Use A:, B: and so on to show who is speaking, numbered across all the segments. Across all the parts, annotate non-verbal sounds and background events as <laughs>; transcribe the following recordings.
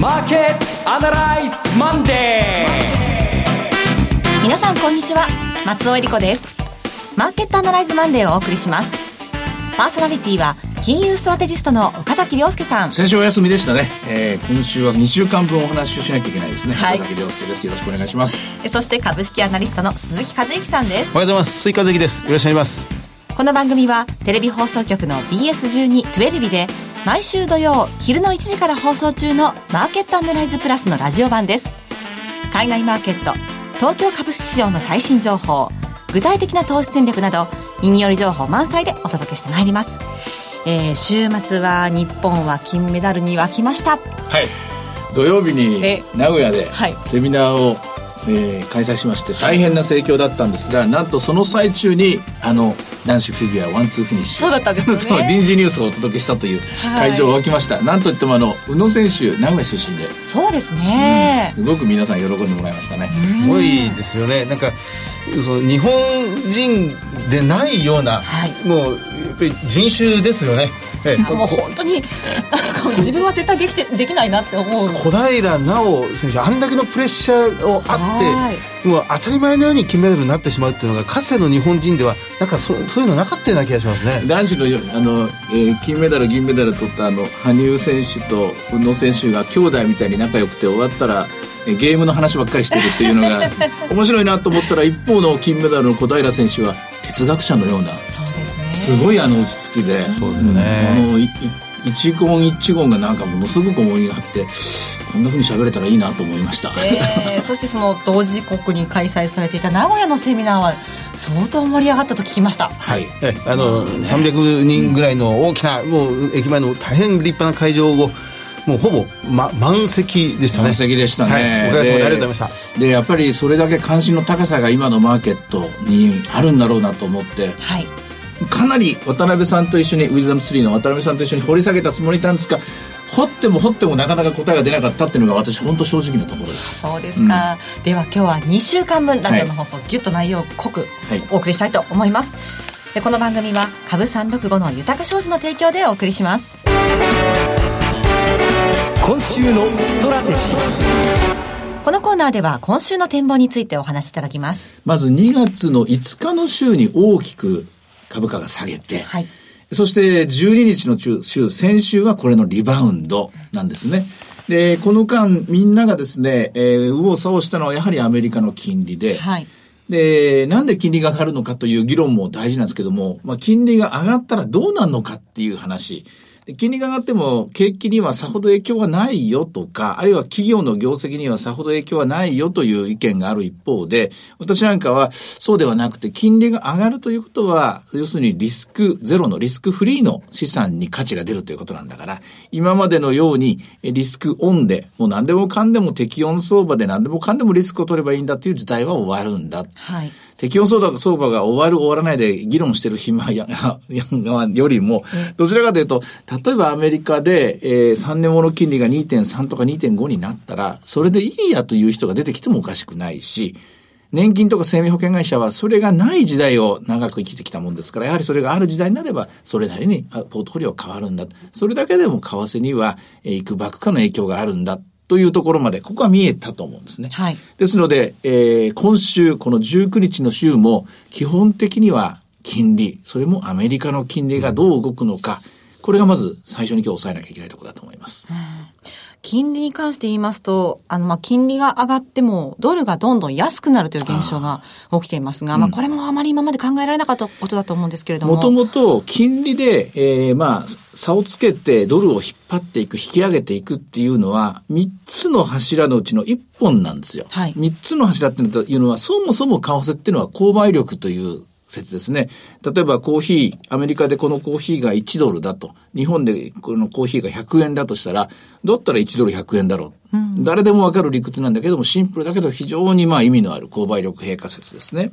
A: マーケットアナライズマンデ
B: ー。皆さんこんにちは。松尾英里子です。マーケットアナライズマンデーをお送りします。パーソナリティは金融ストラテジストの岡崎良介さん。
C: 先週お休みでしたね、えー、今週は2週間分お話をしなきゃいけないですね、はい、岡崎良介です。よろしくお願いします。
B: そして株式アナリストの鈴木一之さんです。
D: おはようございます。鈴木一之です。よろしくお願いします。
B: この番組はテレビ放送局の BS12-12 で毎週土曜昼の1時から放送中のマーケットアナライズプラスのラジオ版です。海外マーケット東京株式市場の最新情報具体的な投資戦略など耳寄り情報満載でお届けしてまいります。えー、週末は日本は金メダルに沸きました。
C: はい。土曜日に名古屋でセミナーを、えー、開催しまして大変な盛況だったんですがなんとその最中にあの男子フィギュアワンツーフィニッシ
B: ュ。そうだったんですね。<laughs>
C: 臨時ニュースをお届けしたという会場が沸きました、はい、なんといってもあの宇野選手名古屋出身で。
B: そうですね、
C: うん、すごく皆さん喜んでもらいましたね。
D: すごいですよね。なんかその日本人でないような、はい、もうやっぱり人種ですよね
B: ええ、もう本当に自分は絶対できてできないなって思う。
D: 小平奈緒選手あんだけのプレッシャーをあってもう当たり前のように金メダルになってしまうっていうのがかつての日本人ではなんかそそういうのなかったような気がしますね。
C: 男子のあの、えー、金メダル銀メダル取ったあの羽生選手と宇野選手が兄弟みたいに仲良くて終わったらゲームの話ばっかりしてるっていうのが面白いなと思ったら一方の金メダルの小平選手は哲学者のようなすごいあの落ち着きで。
D: そうですね。
C: あの一言一言がなんかものすごく思いがあってこんなふうに喋れたらいいなと思いました、
B: えー、<laughs> そしてその同時刻に開催されていた名古屋のセミナーは相当盛り上がったと聞きました。
D: はい。あの300人ぐらいの大きなもう駅前の大変立派な会場をもうほぼ、ま、満席でしたね。
C: 満席でしたね、はい、
D: おかげさまでありがとうございました。
C: でやっぱりそれだけ関心の高さが今のマーケットにあるんだろうなと思って、はい、かなり渡辺さんと一緒にウィズダム3の渡辺さんと一緒に掘り下げたつもりなんですが掘っても掘ってもなかなか答えが出なかったっていうのが私本当正直なところです。
B: そうですか、うん、では今日は2週間分ラジオの放送、はい、ギュッと内容濃くお送りしたいと思います、はい、でこの番組は株365の豊か商事の提供でお送りします。
A: 今週のストラテジー。
B: このコーナーでは今週の展望についてお話しいただきます。
C: まず2月の5日の週に大きく株価が下げて、はい、そして12日の週、先週はこれのリバウンドなんですね。で、この間みんながですね、えー、右往左往したのはやはりアメリカの金利で、はい、で、なんで金利が上がるのかという議論も大事なんですけども、まあ、金利が上がったらどうなるのかっていう話。金利が上がっても景気にはさほど影響はないよとか、あるいは企業の業績にはさほど影響はないよという意見がある一方で、私なんかはそうではなくて、金利が上がるということは、要するにリスクゼロのリスクフリーの資産に価値が出るということなんだから、今までのようにリスクオンで、もう何でもかんでも適温相場で何でもかんでもリスクを取ればいいんだという時代は終わるんだ。はい。適温相場相場が終わる終わらないで議論してる暇や <laughs> よりも、どちらかというと、例えばアメリカで、えー、3年もの金利が2.3とか2.5になったら、それでいいやという人が出てきてもおかしくないし、年金とか生命保険会社はそれがない時代を長く生きてきたもんですから、やはりそれがある時代になれば、それなりにポートフォリオ変わるんだ。それだけでも為替には、えー、いくばくかの影響があるんだ。というところまで、ここは見えたと思うんですね。はい。ですので、えー、今週、この19日の週も、基本的には金利、それもアメリカの金利がどう動くのか、これがまず最初に今日押さえなきゃいけないところだと思います。うん
B: 金利に関して言いますと、あの、ま、金利が上がっても、ドルがどんどん安くなるという現象が起きていますが、あまあ、これもあまり今まで考えられなかったことだと思うんですけれども。
C: もともと、金利で、えー、まあ、差をつけてドルを引っ張っていく、引き上げていくっていうのは、3つの柱のうちの1本なんですよ。はい。3つの柱っていうのは、そもそも為替っていうのは購買力という説ですね。例えばコーヒー、アメリカでこのコーヒーが1ドルだと、日本でこのコーヒーが100円だとしたら、だったら1ドル100円だろう。誰でもわかる理屈なんだけども、シンプルだけど非常にまあ意味のある購買力平価説ですね。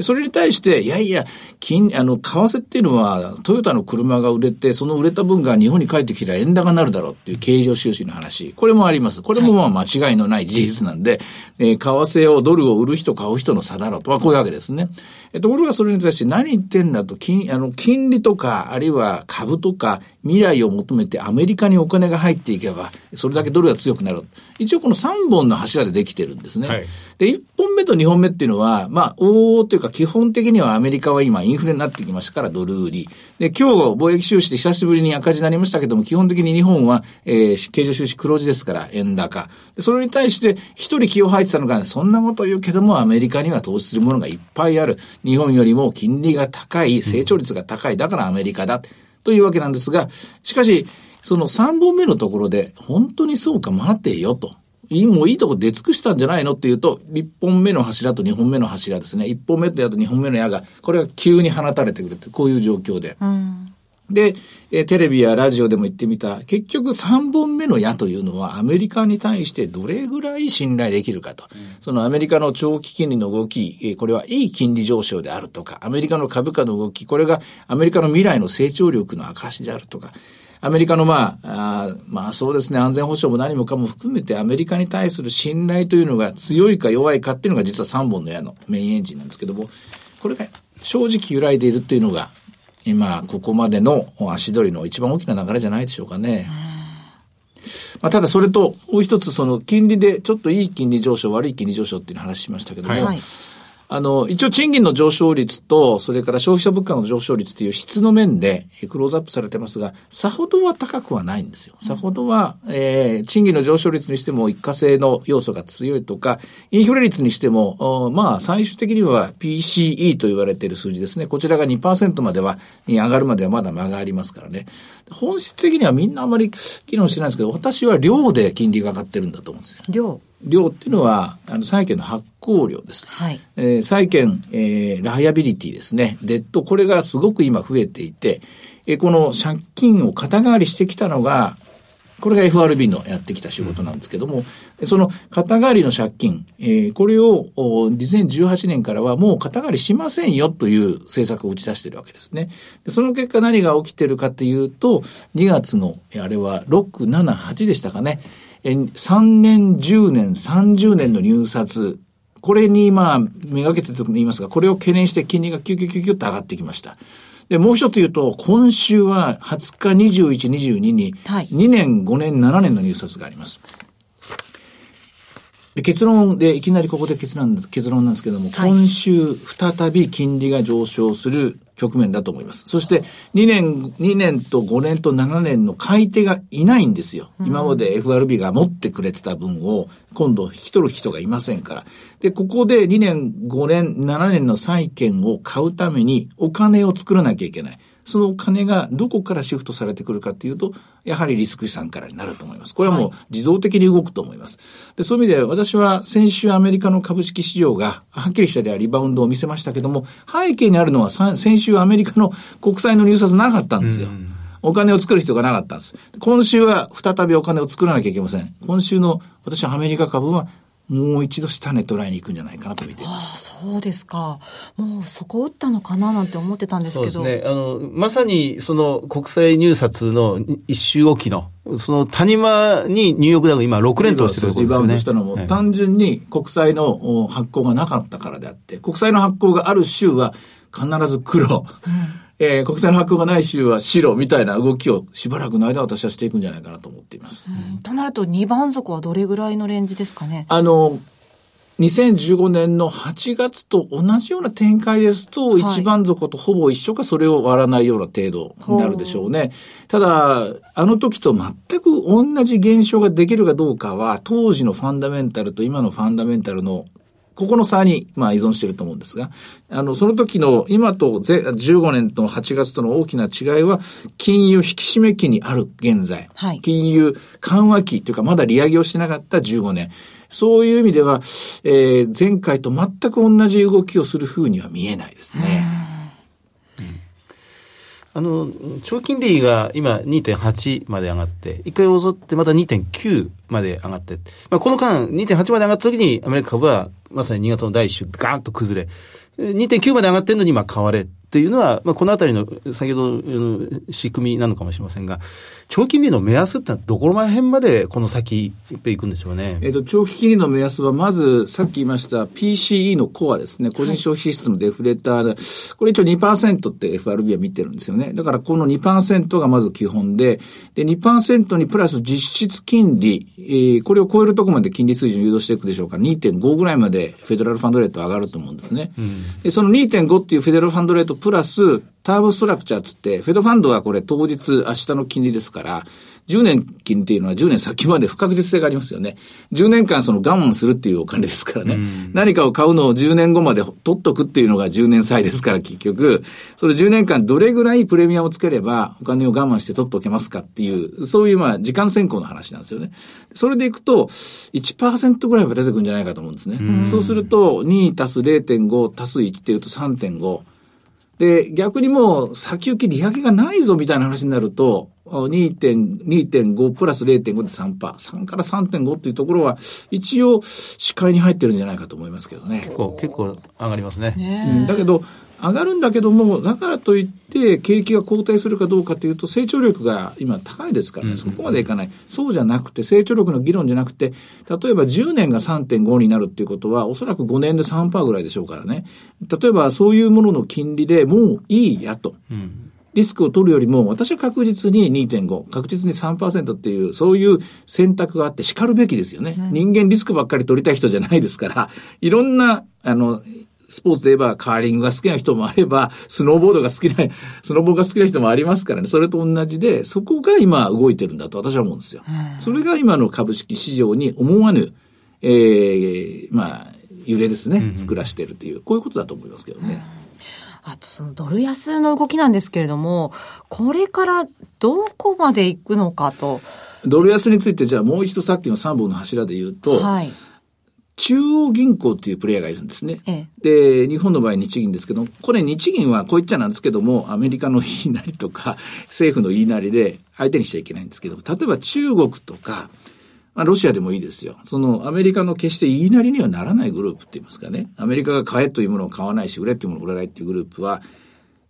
C: それに対して、いやいや、金、あの、為替っていうのは、トヨタの車が売れて、その売れた分が日本に帰ってきたら円高になるだろうっていう経常収支の話。これもあります。これもまあ間違いのない事実なんで、えー、為替を、ドルを売る人買う人の差だろうと。まあこういうわけですね。えところがそれに対して何言ってんだと、金、あの、金利とか、あるいは株とか、未来を求めてアメリカにお金が入っていけば、それだけドルが強くなる。一応この3本の柱でできてるんですね。はい、で、1本目と2本目っていうのは、まあ、おーというか基本的にはアメリカは今インフレになってきましたからドル売り。で、今日貿易収支で久しぶりに赤字になりましたけども、基本的に日本は、えー、経常収支黒字ですから、円高。それに対して一人気を吐いてたのが、そんなこと言うけども、アメリカには投資するものがいっぱいある。日本よりも金利が高い、成長率が高い。だからアメリカだ。というわけなんですが、しかし、その3本目のところで、本当にそうか待てよと。いい、もういいとこ出尽くしたんじゃないのっていうと、1本目の柱と2本目の柱ですね。1本目と矢と2本目の矢が、これが急に放たれてくるって、こういう状況で。うんで、えテレビやラジオでも言ってみた、結局3本目の矢というのはアメリカに対してどれぐらい信頼できるかと。うん、そのアメリカの長期金利の動き、えこれはいい金利上昇であるとか、アメリカの株価の動き、これがアメリカの未来の成長力の証であるとか、アメリカのまあ、あまあそうですね、安全保障も何もかも含めてアメリカに対する信頼というのが強いか弱いかっていうのが実は3本の矢のメインエンジンなんですけども、これが正直揺らいでいるっていうのが今、ここまでの足取りの一番大きな流れじゃないでしょうかね。まあ、ただそれと、もう一つその金利でちょっといい金利上昇、悪い金利上昇っていう話しましたけども、はい、あの、一応賃金の上昇率と、それから消費者物価の上昇率という質の面でクローズアップされてますが、さほどは高くはないんですよ。さほどは、えー、賃金の上昇率にしても一過性の要素が強いとか、インフレ率にしても、まあ、最終的には PCE と言われている数字ですね。こちらが2%までは、に上がるまではまだ間がありますからね。本質的にはみんなあまり議論してないんですけど、私は量で金利が上がってるんだと思うんですよ。
B: 量
C: 量っていうのは、あの、債券の発行量です。はい。えー、債券、えー、ライアビリティですね。デッド、これがすごく今増えていて、えー、この借金を肩代わりしてきたのが、これが FRB のやってきた仕事なんですけども、うん、その肩代わりの借金、えー、これを2018年からはもう肩代わりしませんよという政策を打ち出しているわけですね。その結果何が起きてるかというと、2月の、あれは6、7、8でしたかね。3年、10年、30年の入札、これにまあ、めがけてと言いますが、これを懸念して金利がキュキュキュキュッと上がってきました。で、もう一つ言うと、今週は20日21、22に、2年、5年、7年の入札があります。で結論で、いきなりここで結論結論なんですけども、はい、今週再び金利が上昇する局面だと思います。そして2年、2年と5年と7年の買い手がいないんですよ。うん、今まで FRB が持ってくれてた分を今度引き取る人がいませんから。で、ここで2年、5年、7年の債券を買うためにお金を作らなきゃいけない。その金がどこからシフトされてくるかっていうと、やはりリスク資産からになると思います。これはもう自動的に動くと思います。でそういう意味で私は先週アメリカの株式市場がはっきりしたりはリバウンドを見せましたけども、背景にあるのは先週アメリカの国債の入札なかったんですよ。お金を作る必要がなかったんです。今週は再びお金を作らなきゃいけません。今週の私はアメリカ株はもう一度下値捉えに行くんじゃないかなと見ています。
B: ああそうですか。もうそこ打ったのかななんて思ってたんですけど。
D: そうですね。あの、まさにその国際入札の一周おきの、その谷間にニューヨークダウ今6連投してるところですよね。リバウンド
C: したのも、単純に国債の発行がなかったからであって、国債の発行がある州は必ず黒。うんえー、国債の発行がない州は白みたいな動きをしばらくの間私はしていくんじゃないかなと思っています。
B: うん、となると2番底はどれぐらいのレンジですかね？
C: あの、2015年の8月と同じような展開ですと、一番底とほぼ一緒かそれを割らないような程度になるでしょうね。ただ、あの時と全く同じ現象ができるかどうかは、当時のファンダメンタルと今のファンダメンタルのここの差に、まあ、依存していると思うんですが、あの、その時の、今と15年と8月との大きな違いは、金融引き締め期にある現在、はい、金融緩和期というか、まだ利上げをしてなかった15年。そういう意味では、えー、前回と全く同じ動きをするふうには見えないですね。
D: あの、長金利が今2.8まで上がって、一回襲ってまた2.9まで上がって、まあ、この間2.8まで上がった時にアメリカ株はまさに2月の第一週ガーンと崩れ、2.9まで上がってるのに今買われっていうのは、まあ、このあたりの先ほどの仕組みなのかもしれませんが、長期金利の目安ってのはどこら辺までこの先、いくんでしょうね？
C: えっ、と、長期金利の目安は、まず、さっき言いました PCE のコアですね、個人消費支出のデフレーターで、これ一応2%って FRB は見てるんですよね。だからこの2%がまず基本で、で、2%にプラス実質金利、えー、これを超えるところまで金利水準誘導していくでしょうから、2.5ぐらいまでフェデラルファンドレート上がると思うんですね。うん、で、その2.5っていうフェデラルファンドレートプラス、ターボストラクチャーつって、フェドファンドはこれ当日明日の金利ですから、10年金っていうのは10年先まで不確実性がありますよね。10年間その我慢するっていうお金ですからね。何かを買うのを10年後まで取っとくっていうのが10年債ですから結局、それ10年間どれぐらいプレミアムをつければお金を我慢して取っておけますかっていう、そういうまあ時間先行の話なんですよね。それでいくと1%ぐらいは出てくるんじゃないかと思うんですね。うそうすると2足す0.5足す1っていうと3.5。で、逆にもう先行き利上げがないぞみたいな話になると、2.5プラス0.5で3%。3から3.5っていうところは、一応、視界に入ってるんじゃないかと思いますけどね。
D: 結構、結構上がりますね。
C: ねうん、だけど、上がるんだけども、だからといって、景気が後退するかどうかというと、成長力が今高いですからね、そこまでいかない。そうじゃなくて、成長力の議論じゃなくて、例えば10年が3.5になるっていうことは、おそらく5年で3%ぐらいでしょうからね。例えば、そういうものの金利でもういいやと。うんリスクを取るよりも、私は確実に2.5、確実に3%っていう、そういう選択があって叱るべきですよね。うん、人間リスクばっかり取りたい人じゃないですから、いろんな、あの、スポーツで言えばカーリングが好きな人もあれば、スノーボードが好きな、<laughs> スノーボーが好きな人もありますからね、それと同じで、そこが今動いてるんだと私は思うんですよ。それが今の株式市場に思わぬ、ええー、まあ、揺れですね、作らしてるという、こういうことだと思いますけどね。
B: あとそのドル安の動きなんですけれども、これからどこまで行くのかと。
C: ドル安についてじゃあもう一度さっきの3本の柱で言うと、はい、中央銀行っていうプレイヤーがいるんですね。ええ、で、日本の場合日銀ですけど、これ日銀はこう言っちゃなんですけども、アメリカの言いなりとか、<laughs> 政府の言いなりで相手にしちゃいけないんですけど、例えば中国とか、まあ、ロシアでもいいですよ。そのアメリカの決して言いなりにはならないグループって言いますかね。アメリカが買えというものを買わないし、売れっていうものを売らないっていうグループは、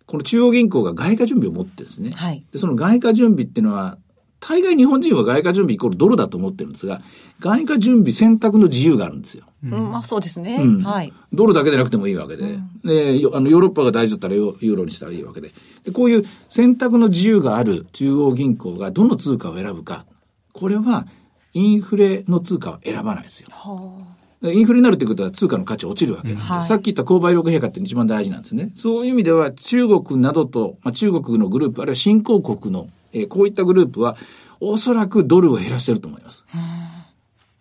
C: この中央銀行が外貨準備を持ってるんですね。はい、で、その外貨準備っていうのは、大概日本人は外貨準備イコールドルだと思ってるんですが、外貨準備選択の自由があるんですよ。
B: うん、まあそうですね。うん、はい。
C: ドルだけでなくてもいいわけで、うん、で、あの、ヨーロッパが大事だったらユーロにしたらいいわけでで。こういう選択の自由がある中央銀行がどの通貨を選ぶか。これは、インフレの通貨は選ばないですよ。はあインフレになるということは通貨の価値落ちるわけなんで、はい、さっき言った購買力陛下って一番大事なんですね。そういう意味では中国などと、まあ、中国のグループ、あるいは新興国の、えー、こういったグループは、おそらくドルを減らしてると思います。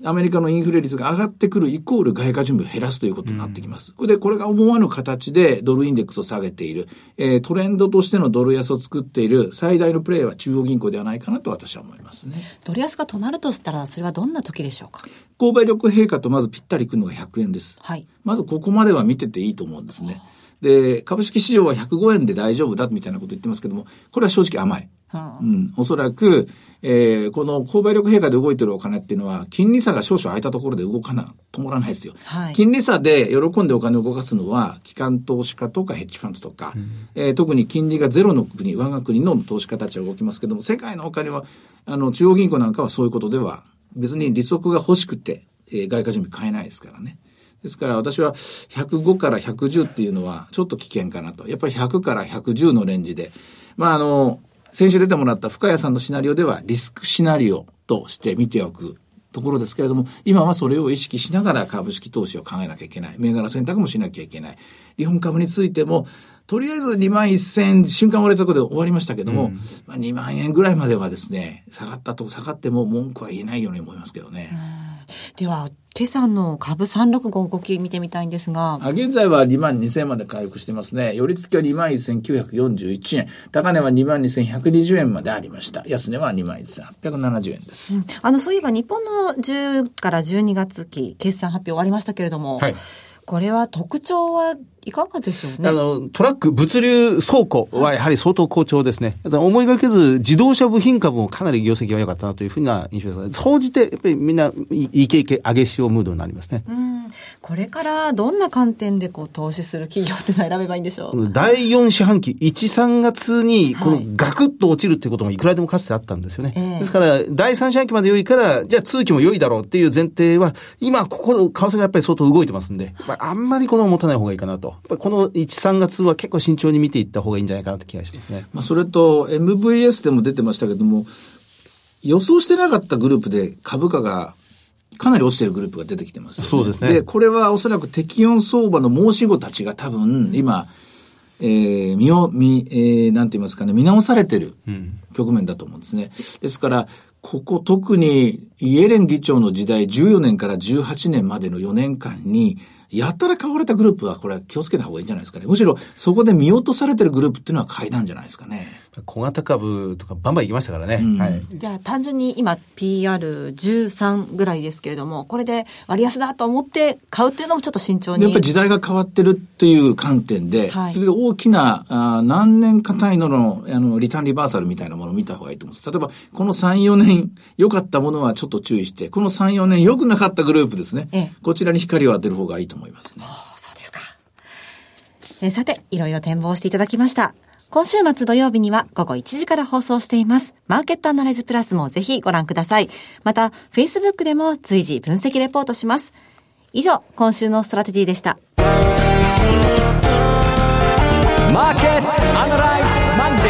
C: アメリカのインフレ率が上がってくるイコール外貨準備を減らすということになってきます。これで、これが思わぬ形でドルインデックスを下げている、えー、トレンドとしてのドル安を作っている最大のプレーは中央銀行ではないかなと私は思いますね。
B: ドル安が止まるとしたら、それはどんな時でしょうか？
C: 購買力陛下とまずぴったりくるのが100円です。はい。まずここまでは見てていいと思うんですね。で、株式市場は105円で大丈夫だみたいなこと言ってますけども、これは正直甘い。うん、おそらく、えー、この購買力陛下で動いてるお金っていうのは、金利差が少々空いたところで動かな、止まらないですよ。はい、金利差で喜んでお金を動かすのは、機関投資家とかヘッジファンドとか、うん、えー、特に金利がゼロの国、我が国の投資家たちは動きますけども、世界のお金は、あの、中央銀行なんかはそういうことでは、別に利息が欲しくて、えー、外貨準備買えないですからね。ですから私は105から110っていうのはちょっと危険かなと。やっぱり100から110のレンジで。まああの、先週出てもらった深谷さんのシナリオではリスクシナリオとして見ておくところですけれども、今はそれを意識しながら株式投資を考えなきゃいけない。銘柄選択もしなきゃいけない。日本株についても、とりあえず2万1000瞬間割れたところで終わりましたけども、うん、まあ、2万円ぐらいまではですね、下がったと下がっても文句は言えないように思いますけどね。
B: では、今朝の株365動き見てみたいんですが。
C: 現在は2万2000円まで回復してますね。寄り付きは2万1941円。高値は2万2120円までありました。安値は2万1870円です。うん、
B: あの、そういえば日本の10から12月期決算発表終わりましたけれども、はい、これは特徴はいかがでしょうね。あ
D: の、トラック、物流倉庫はやはり相当好調ですね。思いがけず、自動車部品株もかなり業績が良かったなというふうな印象です。総じて、やっぱりみんな、いい経験、上げ潮ムードになりますね。うん。
B: これからどんな観点でこう投資する企業っていうのを選べばいいんでしょう？
D: 第4四半期、1、3月に、このガクッと落ちるっていうこともいくらでもかつてあったんですよね。はい、ですから、第3四半期まで良いから、じゃあ通期も良いだろうっていう前提は、今、ここの為替がやっぱり相当動いてますんで、まあ、あんまりこの持たない方がいいかなと。この1、3月は結構慎重に見ていった方がいいんじゃないかなって気がしますね。
C: まあ、それと、MVS でも出てましたけども、予想してなかったグループで株価がかなり落ちてるグループが出てきてます、
D: ね、そうですね。
C: で、これはおそらく適温相場の申し子たちが多分、今、えー、見を、見、えー、なんて言いますかね、見直されてる局面だと思うんですね。ですから、ここ特にイエレン議長の時代14年から18年までの4年間に、やたら買われたグループはこれは気をつけた方がいいんじゃないですかね。むしろそこで見落とされてるグループっていうのは買いなんじゃないですかね。
D: 小型株とかバンバン行きましたからね。うん、はい。
B: じゃあ単純に今 PR13 ぐらいですけれども、これで割安だと思って買うっていうのもちょっと慎重に。
C: やっぱり時代が変わってるっていう観点で、はい、それで大きなあ何年か単位ののあのリターンリバーサルみたいなものを見た方がいいと思うんです。例えばこの3、4年良かったものはちょっと注意して、この3、4年良くなかったグループですね。ええ、こちらに光を当てる方がいいと思いますね。
B: そうですか。えさて、いろいろ展望していただきました。今週末土曜日には午後1時から放送しています。マーケットアナライズプラスもぜひご覧ください。また、Facebook でも随時分析レポートします。以上、今週のストラテジーでした。マーケットアナライズマンデー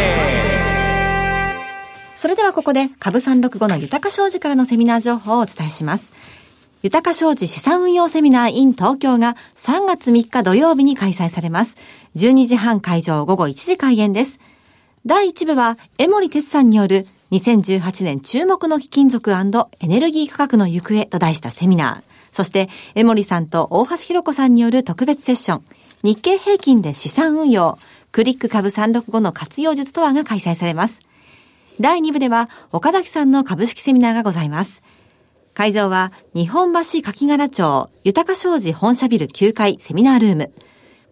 B: それではここで株365の豊商事からのセミナー情報をお伝えします。豊商事資産運用セミナー in 東京が3月3日土曜日に開催されます。12時半会場午後1時開演です。第1部は、江森哲さんによる2018年注目の貴金属エネルギー価格の行方と題したセミナー。そして、江森さんと大橋弘子さんによる特別セッション。日経平均で資産運用。クリック株365の活用術とはが開催されます。第2部では、岡崎さんの株式セミナーがございます。会場は日本橋柿柄町豊商事本社ビル9階セミナールーム。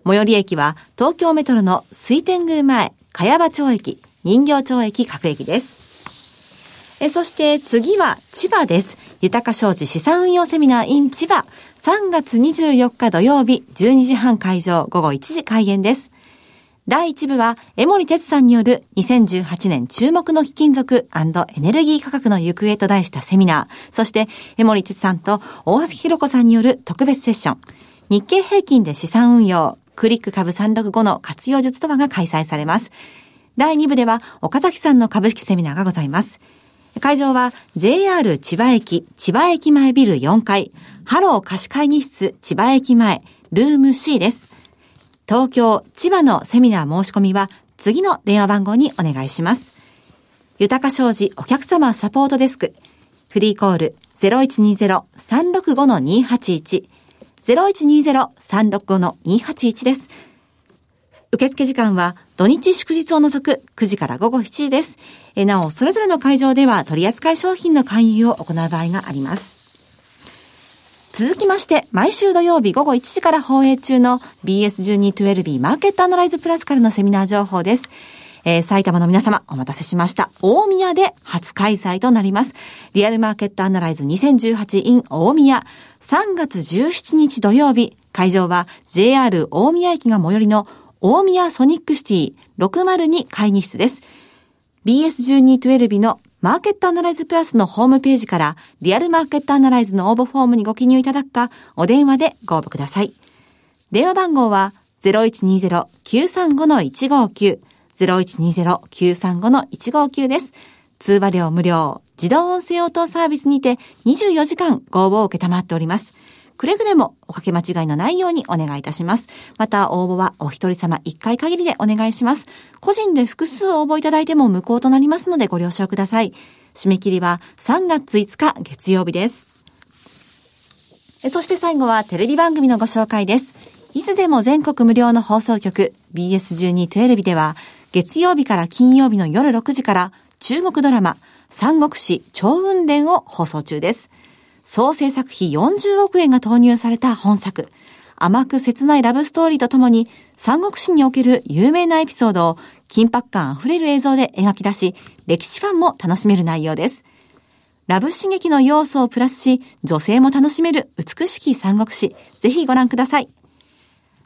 B: 最寄り駅は東京メトロの水天宮前、茅場町駅、人形町駅各駅です。えそして次は千葉です。豊商事資産運用セミナー in 千葉。3月24日土曜日12時半会場午後1時開演です。第1部は、江森哲さんによる2018年注目の貴金属エネルギー価格の行方と題したセミナー、そして、江森哲さんと大橋弘子さんによる特別セッション、日経平均で資産運用、クリック株365の活用術とはが開催されます。第2部では、岡崎さんの株式セミナーがございます。会場は JR 千葉駅、千葉駅前ビル4階、ハロー貸し会議室千葉駅前、ルーム C です。東京、千葉のセミナー申し込みは次の電話番号にお願いします。豊商事お客様サポートデスク。フリーコール0120-365-281。0120-365-281です。受付時間は土日祝日を除く9時から午後7時です。なお、それぞれの会場では取扱い商品の勧誘を行う場合があります。続きまして、毎週土曜日午後1時から放映中の BS1212B マーケットアナライズプラスからのセミナー情報です。えー、埼玉の皆様、お待たせしました。大宮で初開催となります。リアルマーケットアナライズ 2018in 大宮。3月17日土曜日、会場は JR 大宮駅が最寄りの大宮ソニックシティ602会議室です。BS1212 のマーケットアナライズプラスのホームページからリアルマーケットアナライズの応募フォームにご記入いただくか、お電話でご応募ください。電話番号は0120-935-159、0120-935-159です。通話料無料、自動音声応答サービスにて24時間ご応募を受けたまっております。くれぐれもおかけ間違いのないようにお願いいたします。また応募はお一人様一回限りでお願いします。個人で複数応募いただいても無効となりますのでご了承ください。締め切りは3月5日月曜日です。そして最後はテレビ番組のご紹介です。いつでも全国無料の放送局 BS1212 では月曜日から金曜日の夜6時から中国ドラマ三国志超雲伝を放送中です。総制作費40億円が投入された本作。甘く切ないラブストーリーとともに、三国志における有名なエピソードを緊迫感あふれる映像で描き出し、歴史ファンも楽しめる内容です。ラブ刺激の要素をプラスし、女性も楽しめる美しき三国志、ぜひご覧ください。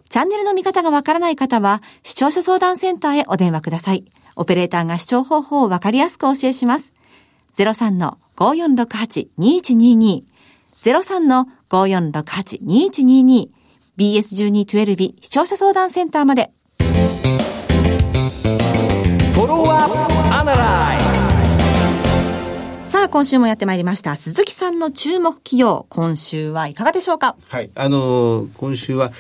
B: チャンネルの見方がわからない方は、視聴者相談センターへお電話ください。オペレーターが視聴方法をわかりやすくお教えします。03-5468-2122 03-5468-2122 BS1212 視聴者相談センターまで。さあ、今週もやってまいりました。鈴木さんの注目企業、今週はいかがでしょうか？
D: はい、あのー、今週は、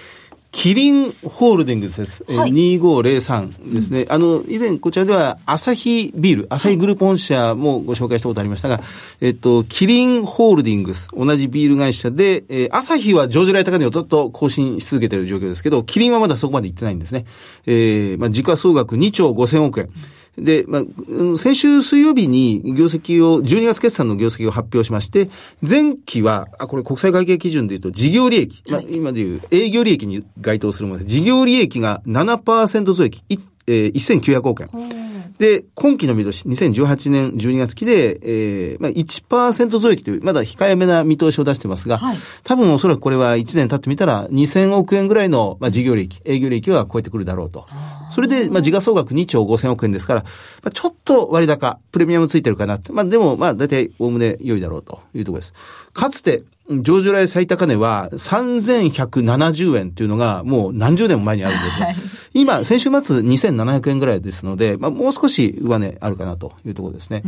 D: キリンホールディングスです。はい、2503ですね、うん。あの、以前こちらでは、アサヒビール、アサヒグループ本社もご紹介したことありましたが、えっと、キリンホールディングス、同じビール会社で、えー、アサヒは上場来高値をずっと更新し続けている状況ですけど、キリンはまだそこまで行ってないんですね。えー、まあ、時価総額2兆5000億円。で、まあ、先週水曜日に業績を、12月決算の業績を発表しまして、前期は、あ、これ国際会計基準で言うと事業利益、まあ、今で言う営業利益に該当するものです。事業利益が7%増益、えー、1900億円。で、今期の見通し、2018年12月期で、えー、まあ1%増益という、まだ控えめな見通しを出してますが、はい、多分おそらくこれは1年経ってみたら、2000億円ぐらいの、まあ、事業利益、営業利益は超えてくるだろうと。それで、まあ、時価総額2兆5000億円ですから、まあ、ちょっと割高、プレミアムついてるかなって。まあ、でも、まあ、大体、おおむね良いだろうというところです。かつて、上場来最高値は3170円っていうのがもう何十年も前にあるんですよ。はい、今、先週末2700円ぐらいですので、まあ、もう少し上値あるかなというところですね。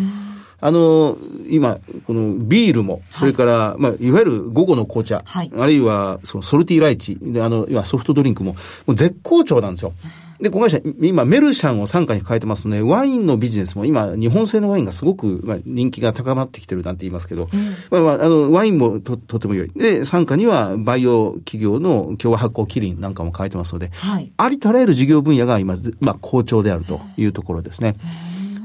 D: あの、今、このビールも、それから、はい、まあ、いわゆる午後の紅茶、はい、あるいはそのソルティライチ、あの、今ソフトドリンクも、もう絶好調なんですよ。で、子会社、今、メルシャンを傘下に変えてますので、ワインのビジネスも今、日本製のワインがすごく、まあ、人気が高まってきてるなんて言いますけど、うん、まあ、まあ、あの、ワインもと、とても良い。で、傘下には、バイオ企業の共和発酵キリンなんかも変えてますので、はい、ありとあらゆる事業分野が今、まあ、好調であるというところですね。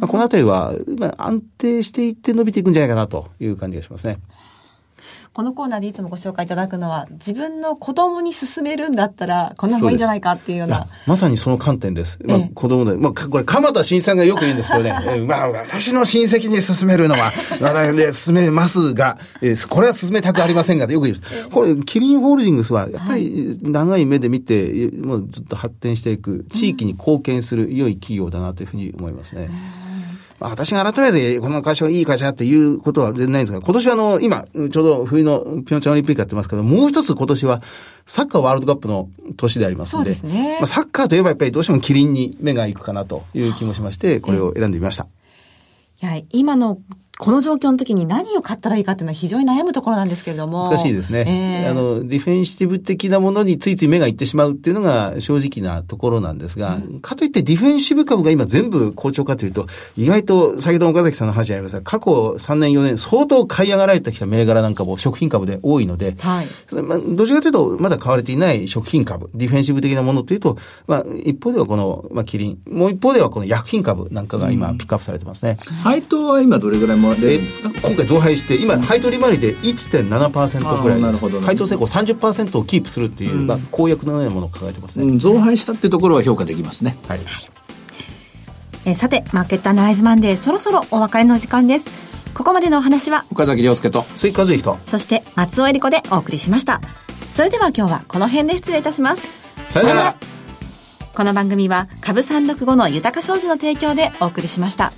D: まあ、このあたりは、まあ、安定していって伸びていくんじゃないかなという感じがしますね。
B: このコーナーでいつもご紹介いただくのは、自分の子供に勧めるんだったら、こんな方がいいんじゃないかっていうような。
D: まさにその観点です。まあ、子供で、まあ、これ、鎌田新さんがよく言うんですけどね、<laughs> えまあ、私の親戚に勧めるのは、で、勧めますが、えー、これは勧めたくありませんが、よく言います。これ、キリンホールディングスは、やっぱり、長い目で見て、もうずっと発展していく、地域に貢献する良い企業だなというふうに思いますね。うんまあ、私が改めてこの会社はいい会社だっていうことは全然ないんですが、今年はあの、今、ちょうど冬のピョンチャンオリンピックやってますけど、もう一つ今年はサッカーワールドカップの年でありますので、そうですね。まあ、サッカーといえばやっぱりどうしてもキリンに目が行くかなという気もしまして、これを選んでみました。
B: いや、今のこの状況の時に何を買ったらいいかっていうのは非常に悩むところなんですけれども。
D: 難しいですね。えー、あの、ディフェンシティブ的なものについつい目がいってしまうっていうのが正直なところなんですが、うん、かといってディフェンシブ株が今全部好調かというと、意外と先ほど岡崎さんの話ありました過去3年4年相当買い上がられてきた銘柄なんかも食品株で多いので、はい。まあ、どちらかというとまだ買われていない食品株、ディフェンシブ的なものというと、まあ、一方ではこの、まあ、キリン、もう一方ではこの薬品株なんかが今ピックアップされてますね。
C: うん、配当は今どれぐらいも出るんですか
D: 今回増配して今配当利回りで1.7%ぐらいなるほど、ね、配当成功30%をキープするっていう、うん、まあ、公約のようなものを抱えてますね、うん、
C: 増配したっていうところは評価できますね。はい、
B: えー、さてマーケットアナライズマンデーそろそろお別れの時間です。ここまでのお話は
C: 岡崎亮介と
D: 鈴木和之と
B: そして松尾恵理子でお送りしました。それでは今日はこの辺で失礼いたします。
D: さよなら。
B: この番組は株三六五の豊か商事の提供でお送りしました。